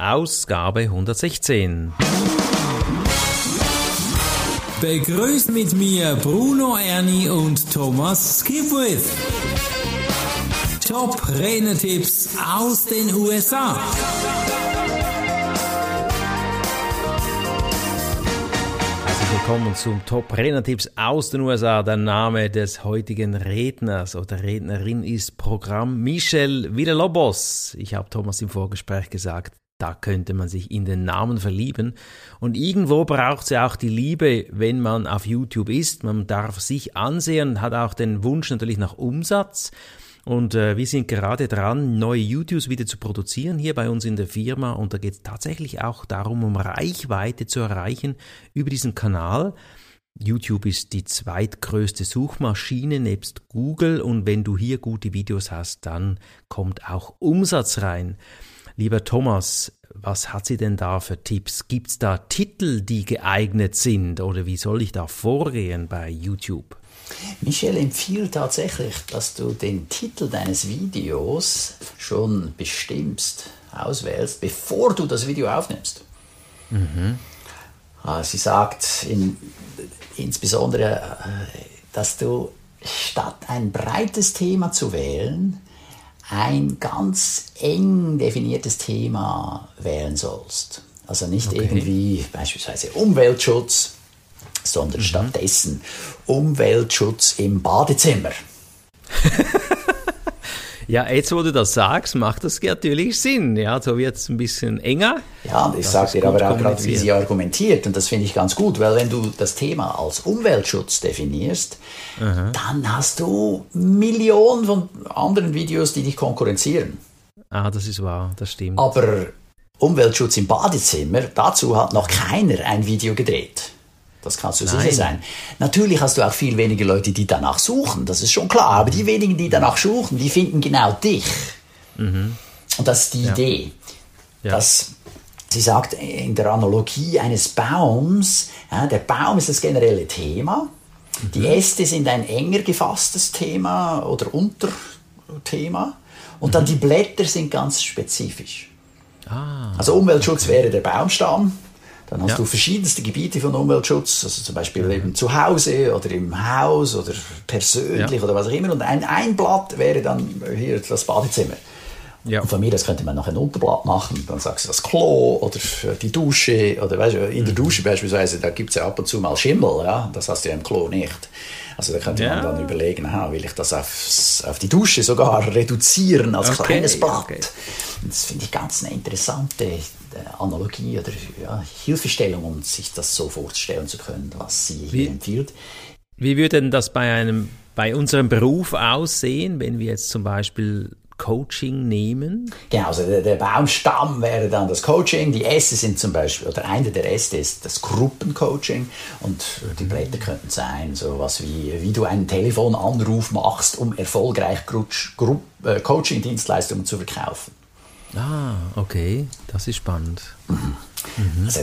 Ausgabe 116. Begrüßt mit mir Bruno Ernie und Thomas Skipwith. Top Renetipps aus den USA. willkommen zum Top Renner-Tipps aus den USA. Der Name des heutigen Redners oder Rednerin ist Programm Michelle Villalobos. Ich habe Thomas im Vorgespräch gesagt, da könnte man sich in den Namen verlieben. Und irgendwo braucht es ja auch die Liebe, wenn man auf YouTube ist. Man darf sich ansehen, hat auch den Wunsch natürlich nach Umsatz. Und äh, wir sind gerade dran, neue YouTubes wieder zu produzieren hier bei uns in der Firma. Und da geht es tatsächlich auch darum, um Reichweite zu erreichen über diesen Kanal. YouTube ist die zweitgrößte Suchmaschine nebst Google und wenn du hier gute Videos hast, dann kommt auch Umsatz rein. Lieber Thomas, was hat sie denn da für Tipps? Gibt es da Titel, die geeignet sind oder wie soll ich da vorgehen bei YouTube? Michelle empfiehlt tatsächlich, dass du den Titel deines Videos schon bestimmst, auswählst, bevor du das Video aufnimmst. Mhm. Sie sagt in, insbesondere, äh, dass du statt ein breites Thema zu wählen, ein ganz eng definiertes Thema wählen sollst. Also nicht okay. irgendwie beispielsweise Umweltschutz, sondern mhm. stattdessen Umweltschutz im Badezimmer. ja, jetzt wo du das sagst, macht das natürlich Sinn. Ja, so wird es ein bisschen enger. Ja, und ich sage dir aber auch gerade, wie sie argumentiert. Und das finde ich ganz gut, weil wenn du das Thema als Umweltschutz definierst, mhm. dann hast du Millionen von anderen Videos, die dich konkurrenzieren. Ah, das ist wahr, das stimmt. Aber Umweltschutz im Badezimmer, dazu hat noch keiner ein Video gedreht. Das kannst du Nein. sicher sein. Natürlich hast du auch viel weniger Leute, die danach suchen, das ist schon klar. Aber die wenigen, die danach suchen, die finden genau dich. Mhm. Und das ist die ja. Idee. Ja. Dass sie sagt, in der Analogie eines Baums, ja, der Baum ist das generelle Thema. Mhm. Die Äste sind ein enger gefasstes Thema oder Unterthema. Und mhm. dann die Blätter sind ganz spezifisch. Ah, also Umweltschutz okay. wäre der Baumstamm, dann hast ja. du verschiedenste Gebiete von Umweltschutz, also zum Beispiel mhm. eben zu Hause oder im Haus oder persönlich ja. oder was auch immer. Und ein, ein Blatt wäre dann hier das Badezimmer. Ja. Und von mir, das könnte man noch ein Unterblatt machen. Dann sagst du das Klo oder die Dusche oder weißt du, in der mhm. Dusche beispielsweise, da gibt es ja ab und zu mal Schimmel, ja, das hast du ja im Klo nicht. Also da könnte ja. man dann überlegen, aha, will ich das auf, auf die Dusche sogar reduzieren als okay. kleines Blatt. Okay. Das finde ich ganz eine interessante Analogie oder ja, Hilfestellung, um sich das so vorzustellen zu können, was sie wie, empfiehlt. Wie würde denn das bei einem bei unserem Beruf aussehen, wenn wir jetzt zum Beispiel Coaching nehmen? Genau, also der, der, Baumstamm wäre dann das Coaching. Die Äste sind zum Beispiel, oder eine der Äste ist das Gruppencoaching und die mhm. Blätter könnten sein, so was wie, wie du einen Telefonanruf machst, um erfolgreich äh, Coaching-Dienstleistungen zu verkaufen. Ah, okay, das ist spannend. Mhm. Mhm. Also,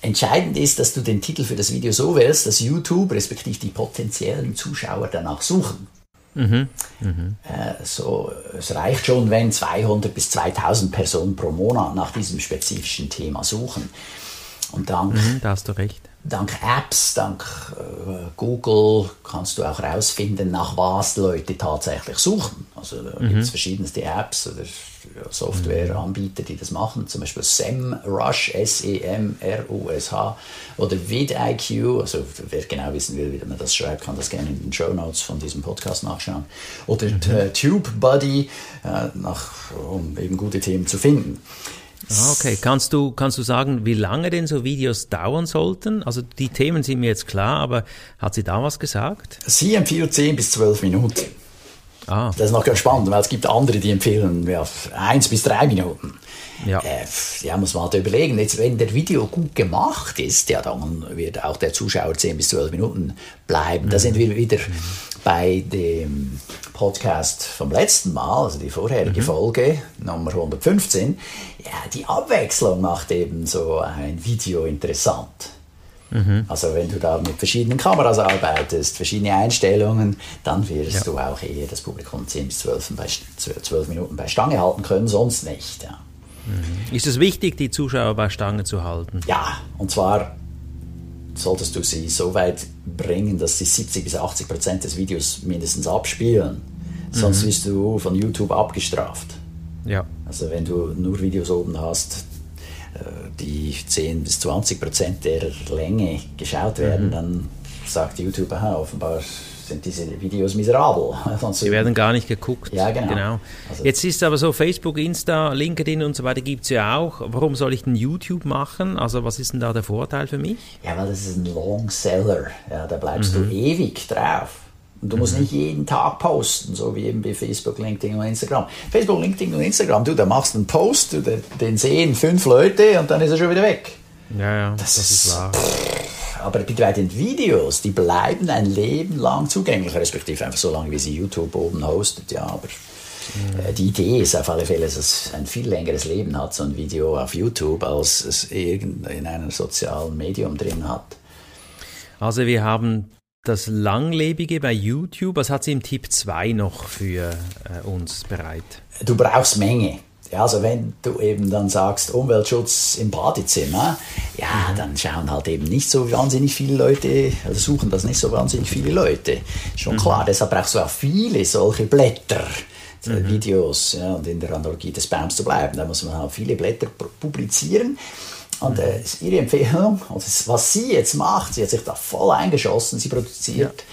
entscheidend ist, dass du den Titel für das Video so wählst, dass YouTube respektive die potenziellen Zuschauer danach suchen. Mhm. Mhm. Äh, so, es reicht schon, wenn 200 bis 2000 Personen pro Monat nach diesem spezifischen Thema suchen. Und dank, mhm, da hast du recht. dank Apps, dank äh, Google kannst du auch herausfinden, nach was Leute tatsächlich suchen. Also da mhm. gibt es verschiedenste Apps oder Softwareanbieter, die das machen, zum Beispiel SEMrush, S-E-M-R-U-S-H oder vidIQ, also wer genau wissen will, wie man das schreibt, kann das gerne in den Show Notes von diesem Podcast nachschauen. Oder mhm. TubeBuddy, äh, nach, um eben gute Themen zu finden. Ah, okay, kannst du, kannst du sagen, wie lange denn so Videos dauern sollten? Also die Themen sind mir jetzt klar, aber hat sie da was gesagt? Sie empfiehlt 10 bis 12 Minuten. Ah. Das ist noch ganz spannend, weil es gibt andere, die empfehlen ja, eins bis drei Minuten. Ja. Äh, ja, muss man halt überlegen. Jetzt, wenn der Video gut gemacht ist, ja, dann wird auch der Zuschauer 10 bis 12 Minuten bleiben. Mhm. Da sind wir wieder mhm. bei dem Podcast vom letzten Mal, also die vorherige mhm. Folge, Nummer 115. Ja, die Abwechslung macht eben so ein Video interessant. Mhm. Also wenn du da mit verschiedenen Kameras arbeitest, verschiedene Einstellungen, dann wirst ja. du auch eher das Publikum 10 bis 12, bei, 12 Minuten bei Stange halten können, sonst nicht. Ja. Mhm. Ist es wichtig, die Zuschauer bei Stange zu halten? Ja, und zwar solltest du sie so weit bringen, dass sie 70 bis 80 Prozent des Videos mindestens abspielen. Sonst mhm. wirst du von YouTube abgestraft. Ja. Also wenn du nur Videos oben hast, die 10 bis 20 Prozent der Länge geschaut werden, mhm. dann sagt YouTube, aha, offenbar sind diese Videos miserabel. Sie werden gar nicht geguckt. Ja, genau. genau. Also Jetzt ist aber so Facebook, Insta, LinkedIn und so weiter gibt es ja auch. Warum soll ich denn YouTube machen? Also was ist denn da der Vorteil für mich? Ja, weil das ist ein Long Seller. Ja, da bleibst mhm. du ewig drauf. Und du musst mhm. nicht jeden Tag posten, so wie eben bei Facebook, LinkedIn und Instagram. Facebook, LinkedIn und Instagram, du, da machst einen Post, du, den sehen fünf Leute und dann ist er schon wieder weg. Ja, ja, das, das ist wahr. Aber bei den Videos, die bleiben ein Leben lang zugänglich, respektive einfach so lange, wie sie YouTube oben hostet, ja, aber mhm. die Idee ist auf alle Fälle, dass es ein viel längeres Leben hat, so ein Video auf YouTube, als es in einem sozialen Medium drin hat. Also wir haben das Langlebige bei YouTube. Was hat sie im Tipp 2 noch für äh, uns bereit? Du brauchst Menge. Ja, also wenn du eben dann sagst Umweltschutz im Badezimmer, ja, mhm. dann schauen halt eben nicht so wahnsinnig viele Leute, also suchen das nicht so wahnsinnig viele Leute. Schon mhm. klar, deshalb brauchst du auch viele solche Blätter. Äh, mhm. Videos ja, und in der Analogie des Baums zu bleiben. Da muss man auch viele Blätter publizieren. Und äh, ihre Empfehlung, und was sie jetzt macht, sie hat sich da voll eingeschossen, sie produziert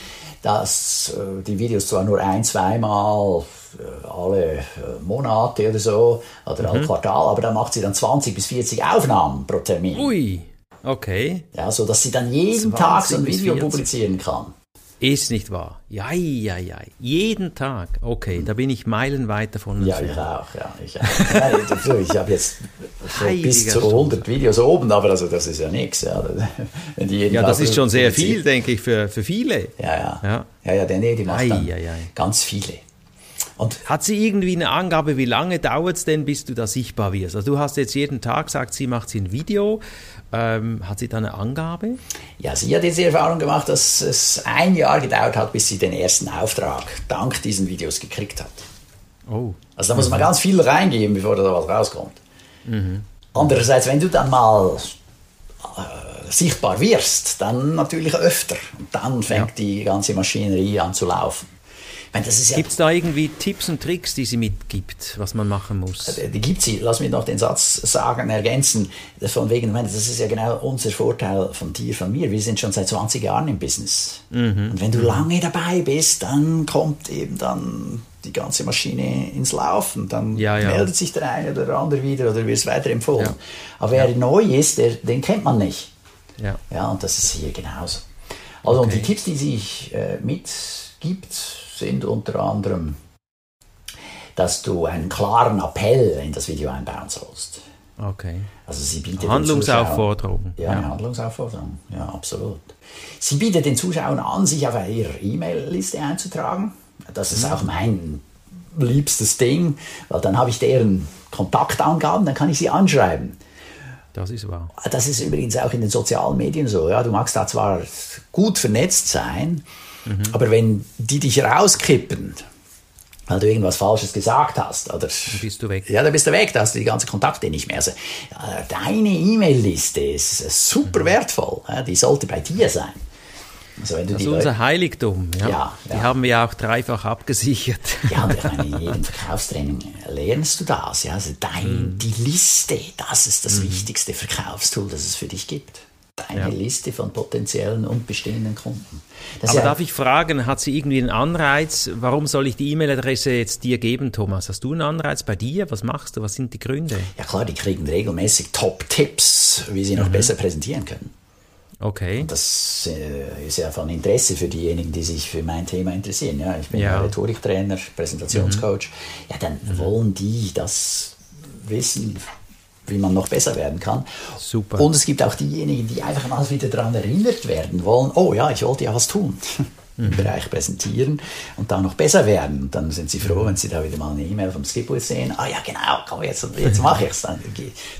ja. das, äh, die Videos zwar nur ein, zweimal äh, alle äh, Monate oder so, oder mhm. alle Quartal, aber dann macht sie dann 20 bis 40 Aufnahmen pro Termin. Ui, okay. Ja, so dass sie dann jeden Tag so ein Video publizieren kann. Ist nicht wahr. Ja, ja, ja. Jeden Tag. Okay, da bin ich meilenweit davon Ja, ich auch. Ja, ich auch. ich habe jetzt so bis zu 100 Videos oben, aber also das ist ja nichts. Ja, ja das ist schon sehr viel, denke ich, für, für viele. Ja, ja. Ja, ja, ja der, nee, die macht ganz viele. Und Hat sie irgendwie eine Angabe, wie lange dauert es denn, bis du da sichtbar wirst? Also du hast jetzt jeden Tag gesagt, sie macht sie ein Video. Ähm, hat sie da eine Angabe? Ja, sie hat jetzt die Erfahrung gemacht, dass es ein Jahr gedauert hat, bis sie den ersten Auftrag dank diesen Videos gekriegt hat. Oh. Also da muss man ganz viel reingeben, bevor da was rauskommt. Mhm. Andererseits, wenn du dann mal äh, sichtbar wirst, dann natürlich öfter. Und dann fängt ja. die ganze Maschinerie an zu laufen. Ja gibt es da irgendwie Tipps und Tricks, die sie mitgibt, was man machen muss? Äh, die gibt sie. Lass mich noch den Satz sagen, ergänzen. Von wegen, das ist ja genau unser Vorteil von dir, von mir. Wir sind schon seit 20 Jahren im Business. Mhm. Und wenn du lange dabei bist, dann kommt eben dann die ganze Maschine ins Laufen. Dann ja, ja. meldet sich der eine oder der andere wieder oder wird es weiterempfohlen. Ja. Aber wer neu ist, der, den kennt man nicht. Ja. ja, und das ist hier genauso. Also okay. und die Tipps, die sie äh, mitgibt, sind unter anderem, dass du einen klaren Appell in das Video einbauen sollst. Okay. Also sie bietet Handlungsaufforderung. Ja, ja, Handlungsaufforderung. Ja, absolut. Sie bietet den Zuschauern an, sich auf ihre E-Mail-Liste einzutragen. Das ist mhm. auch mein liebstes Ding, weil dann habe ich deren Kontaktangaben, dann kann ich sie anschreiben. Das ist wahr. Das ist übrigens auch in den sozialen Medien so. Ja, du magst da zwar gut vernetzt sein, Mhm. Aber wenn die dich rauskippen, weil du irgendwas Falsches gesagt hast, oder dann bist du weg. Ja, dann bist du weg, da hast du die ganzen Kontakte nicht mehr. Also, äh, deine E-Mail-Liste ist super mhm. wertvoll, die sollte bei dir sein. Also wenn du das ist unser Heiligtum. Ja. ja die ja. haben wir auch dreifach abgesichert. Ja, und in jedem Verkaufstraining lernst du das. Ja? Also dein, mhm. die Liste, das ist das mhm. wichtigste Verkaufstool, das es für dich gibt eine ja. Liste von potenziellen und bestehenden Kunden. Das Aber ja darf ich fragen, hat sie irgendwie einen Anreiz? Warum soll ich die E-Mail-Adresse jetzt dir geben, Thomas? Hast du einen Anreiz bei dir? Was machst du? Was sind die Gründe? Ja klar, die kriegen regelmäßig Top-Tipps, wie sie noch mhm. besser präsentieren können. Okay. Und das äh, ist ja von Interesse für diejenigen, die sich für mein Thema interessieren. Ja, ich bin ja. Rhetoriktrainer, Präsentationscoach. Mhm. Ja, dann mhm. wollen die das wissen wie man noch besser werden kann. Super. Und es gibt auch diejenigen, die einfach mal wieder daran erinnert werden wollen, oh ja, ich wollte ja was tun. Im mhm. Bereich präsentieren und da noch besser werden. Und dann sind sie froh, wenn sie da wieder mal eine E-Mail vom Skipwith sehen. Ah ja, genau, komm, jetzt, jetzt mache ich es. Dann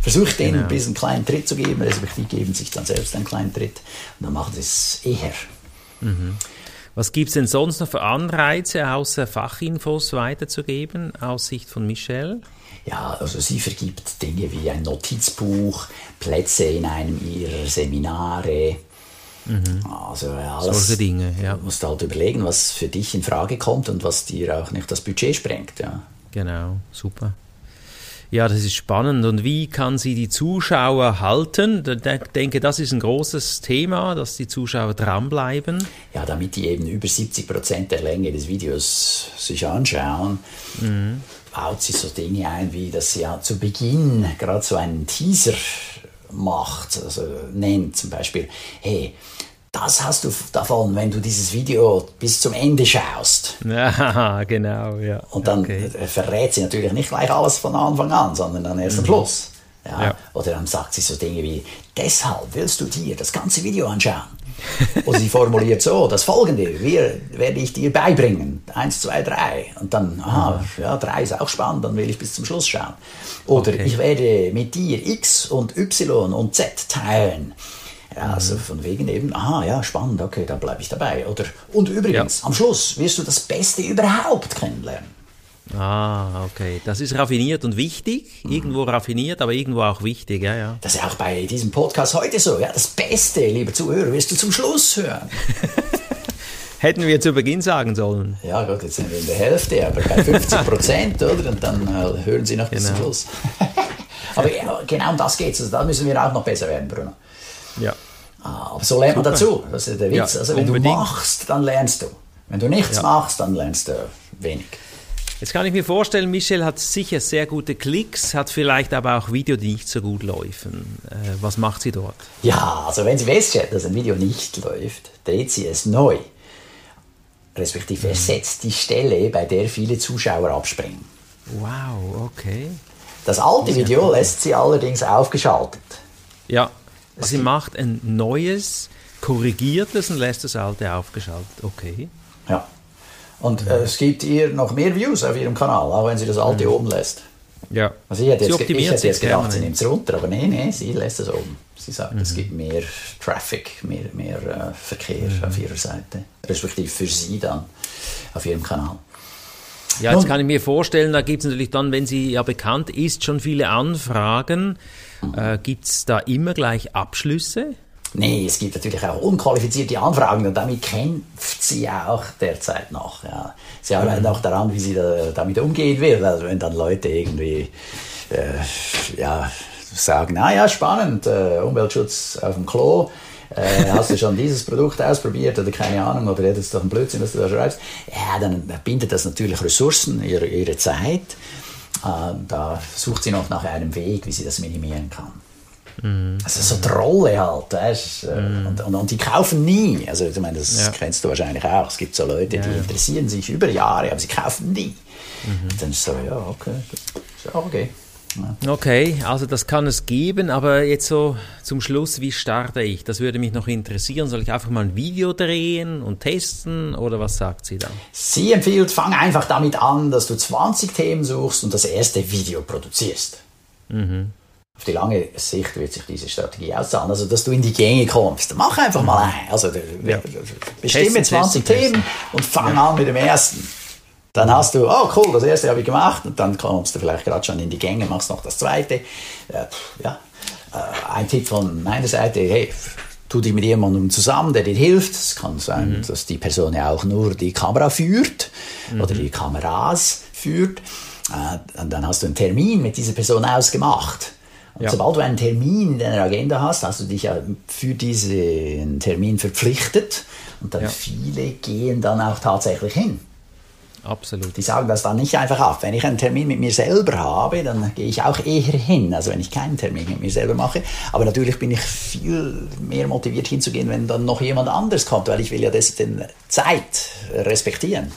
versuche denen genau. ein bisschen einen kleinen Tritt zu geben, respektive geben sich dann selbst einen kleinen Tritt. Und dann machen sie es eher. Mhm. Was gibt es denn sonst noch für Anreize, außer Fachinfos weiterzugeben, aus Sicht von Michelle? Ja, also sie vergibt Dinge wie ein Notizbuch, Plätze in einem ihrer Seminare. Mhm. Also alles. Solche Dinge, ja. Du musst halt überlegen, was für dich in Frage kommt und was dir auch nicht das Budget sprengt, ja. Genau, super. Ja, das ist spannend. Und wie kann sie die Zuschauer halten? Ich denke, das ist ein großes Thema, dass die Zuschauer dranbleiben. Ja, damit die eben über 70 Prozent der Länge des Videos sich anschauen, mhm. baut sie so Dinge ein, wie dass sie ja zu Beginn gerade so einen Teaser macht, also nennt zum Beispiel, hey, das hast du davon, wenn du dieses Video bis zum Ende schaust. Ja, genau, ja. Und dann okay. verrät sie natürlich nicht gleich alles von Anfang an, sondern dann erst am mhm. Schluss. Ja? ja? Oder dann sagt sie so Dinge wie, deshalb willst du dir das ganze Video anschauen. Oder sie formuliert so, das folgende wir, werde ich dir beibringen. Eins, zwei, drei. Und dann, aha, mhm. ja, drei ist auch spannend, dann will ich bis zum Schluss schauen. Oder okay. ich werde mit dir X und Y und Z teilen. Ja, also von wegen eben, aha, ja, spannend, okay, da bleibe ich dabei. Oder, und übrigens, ja. am Schluss wirst du das Beste überhaupt kennenlernen. Ah, okay. Das ist raffiniert und wichtig. Mhm. Irgendwo raffiniert, aber irgendwo auch wichtig, ja, ja. Das ist auch bei diesem Podcast heute so. Ja, das Beste, lieber Zuhörer, wirst du zum Schluss hören. Hätten wir zu Beginn sagen sollen. Ja, gut, jetzt sind wir in der Hälfte, aber bei 50 Prozent, oder? Und dann äh, hören Sie noch bis genau. zum Schluss. aber ja, genau um das geht es. Also da müssen wir auch noch besser werden, Bruno. Ja. Ah, aber so lernt man dazu. Das ist der Witz. Ja, also wenn unbedingt. du machst, dann lernst du. Wenn du nichts ja. machst, dann lernst du wenig. Jetzt kann ich mir vorstellen, Michel hat sicher sehr gute Klicks, hat vielleicht aber auch Video, die nicht so gut laufen. Äh, was macht sie dort? Ja, also wenn sie feststellt, dass ein Video nicht läuft, dreht sie es neu. Respektive mhm. ersetzt die Stelle, bei der viele Zuschauer abspringen. Wow, okay. Das alte Video lässt sie allerdings aufgeschaltet. Ja. Sie macht ein neues, korrigiertes und lässt das alte aufgeschaltet. Okay. Ja. Und äh, es gibt ihr noch mehr Views auf ihrem Kanal, auch wenn sie das alte mhm. oben lässt. Ja. Also ich hätte jetzt, ich hätte jetzt gedacht, sie nimmt es runter, aber nee, nee, sie lässt es oben. Sie sagt, mhm. es gibt mehr Traffic, mehr, mehr äh, Verkehr mhm. auf ihrer Seite, respektive für sie dann auf ihrem Kanal. Ja, jetzt kann ich mir vorstellen, da gibt es natürlich dann, wenn sie ja bekannt ist, schon viele Anfragen. Äh, gibt es da immer gleich Abschlüsse? Nee, es gibt natürlich auch unqualifizierte Anfragen und damit kämpft sie auch derzeit noch. Ja. Sie arbeitet mhm. auch daran, wie sie da, damit umgehen will. Also wenn dann Leute irgendwie äh, ja, sagen, naja, spannend, äh, Umweltschutz auf dem Klo, äh, hast du schon dieses Produkt ausprobiert oder keine Ahnung, oder das ist doch ein Blödsinn, was du da schreibst, ja, dann bindet das natürlich Ressourcen, ihre, ihre Zeit. Äh, da sucht sie noch nach einem Weg, wie sie das minimieren kann. Mm. Also so Trolle halt, weißt, mm. und, und, und, die kaufen nie. Also ich meine, das ja. kennst du wahrscheinlich auch. Es gibt so Leute, ja, die interessieren sich über Jahre, aber sie kaufen nie. Mhm. Dann ist so, ja, okay, ist auch okay. Okay, also das kann es geben, aber jetzt so zum Schluss, wie starte ich? Das würde mich noch interessieren. Soll ich einfach mal ein Video drehen und testen oder was sagt sie dann? Sie empfiehlt, fang einfach damit an, dass du 20 Themen suchst und das erste Video produzierst. Mhm. Auf die lange Sicht wird sich diese Strategie auszahlen, also dass du in die Gänge kommst. Mach einfach mal ein. Also ja. bestimme 20 testen, Themen testen. und fang ja. an mit dem ersten. Dann hast du, oh cool, das erste habe ich gemacht und dann kommst du vielleicht gerade schon in die Gänge, machst noch das zweite. Äh, ja. Äh, ein Tipp von meiner Seite, hey, tu dich mit jemandem zusammen, der dir hilft. Es kann sein, mhm. dass die Person ja auch nur die Kamera führt mhm. oder die Kameras führt. Äh, dann hast du einen Termin mit dieser Person ausgemacht. Und ja. sobald du einen Termin in deiner Agenda hast, hast du dich ja für diesen Termin verpflichtet. Und dann ja. viele gehen dann auch tatsächlich hin. Absolut. Die sagen das dann nicht einfach ab. Wenn ich einen Termin mit mir selber habe, dann gehe ich auch eher hin, also wenn ich keinen Termin mit mir selber mache. Aber natürlich bin ich viel mehr motiviert hinzugehen, wenn dann noch jemand anders kommt, weil ich will ja das den Zeit respektieren.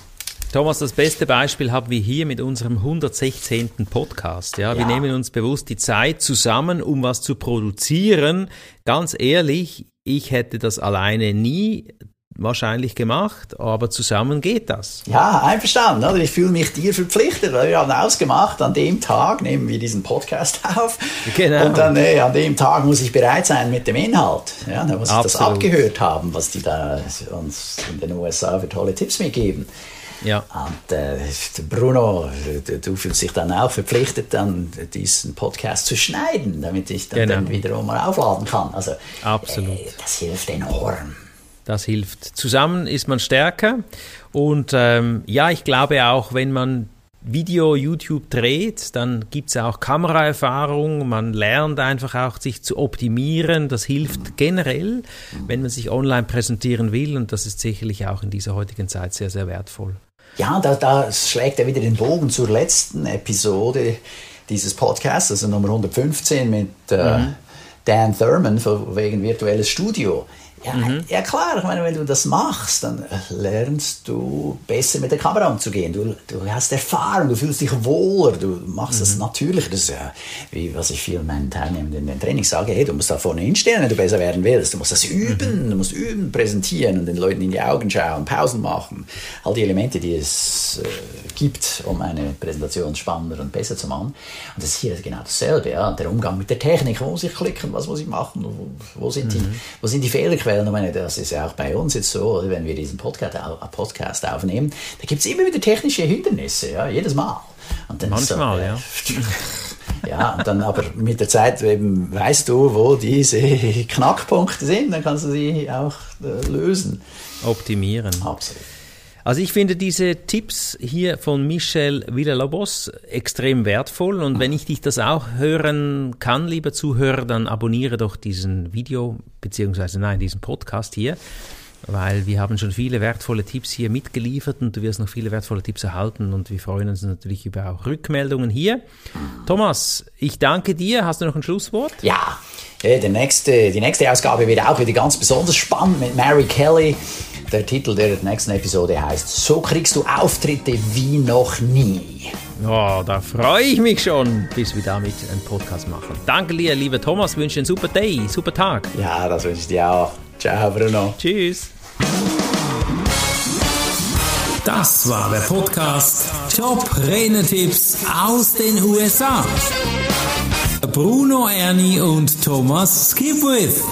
Thomas, das beste Beispiel haben wir hier mit unserem 116. Podcast. Ja, ja, wir nehmen uns bewusst die Zeit zusammen, um was zu produzieren. Ganz ehrlich, ich hätte das alleine nie wahrscheinlich gemacht, aber zusammen geht das. Ja, einverstanden. Oder? Ich fühle mich dir verpflichtet, weil wir haben ausgemacht, an dem Tag nehmen wir diesen Podcast auf. Genau. Und dann äh, an dem Tag muss ich bereit sein mit dem Inhalt. Ja, da muss ich das abgehört haben, was die da uns in den USA für tolle Tipps mitgeben. Ja. Und äh, Bruno, du, du fühlst dich dann auch verpflichtet, dann diesen Podcast zu schneiden, damit ich dann, Genau. dann wiederum mal aufladen kann. Also Absolut. äh, das hilft enorm. Das hilft. Zusammen ist man stärker. Und ähm, ja, ich glaube auch, wenn man Video YouTube dreht, dann gibt es auch Kameraerfahrung. Man lernt einfach auch, sich zu optimieren. Das hilft generell, wenn man sich online präsentieren will. Und das ist sicherlich auch in dieser heutigen Zeit sehr, sehr wertvoll. Ja, da, da schlägt er wieder den Bogen zur letzten Episode dieses Podcasts, also Nummer 115 mit äh, Dan Thurman wegen virtuelles Studio. Ja, ja klar, ich meine, wenn du das machst, dann lernst du besser mit der Kamera umzugehen. Du, du hast Erfahrung, du fühlst dich wohler, du machst das natürlicher. Das ist ja, wie was ich vielen meinen Teilnehmern in den Trainings sage, hey, du musst da vorne hinstehen, wenn du besser werden willst. Du musst das üben, du musst üben, präsentieren und den Leuten in die Augen schauen, Pausen machen. All die Elemente, die es äh, gibt, um eine Präsentation spannender und besser zu machen. Und das ist hier genau dasselbe. Ja? Der Umgang mit der Technik, wo muss ich klicken, was muss ich machen, wo, wo, sind, die, wo sind die Fehlerquellen? Ich meine, das ist ja auch bei uns jetzt so, wenn wir diesen Podcast, au- Podcast aufnehmen, da gibt es immer wieder technische Hindernisse, ja? jedes Mal. Manchmal, äh, ja. ja, und dann aber mit der Zeit eben weißt du, wo diese Knackpunkte sind, dann kannst du sie auch äh, lösen. Optimieren. Absolut. Also ich finde diese Tipps hier von Michel Villalobos extrem wertvoll und wenn ich dich das auch hören kann, lieber Zuhörer, dann abonniere doch diesen Video, beziehungsweise nein, diesen Podcast hier, weil wir haben schon viele wertvolle Tipps hier mitgeliefert und du wirst noch viele wertvolle Tipps erhalten und wir freuen uns natürlich über auch Rückmeldungen hier. Thomas, ich danke dir. Hast du noch ein Schlusswort? Ja, äh, der nächste, die nächste Ausgabe wird auch wieder ganz besonders spannend mit Mary Kelly. Der Titel der nächsten Episode heißt So kriegst du Auftritte wie noch nie. Ja, da freue ich mich schon, bis wir damit einen Podcast machen. Danke dir, lieber Thomas, wünsche einen super Day, super Tag. Ja, das wünsche ich dir auch. Ciao, Bruno. Tschüss. Das war der Podcast Top Renetipps aus den USA. Bruno Ernie und Thomas Skipwith.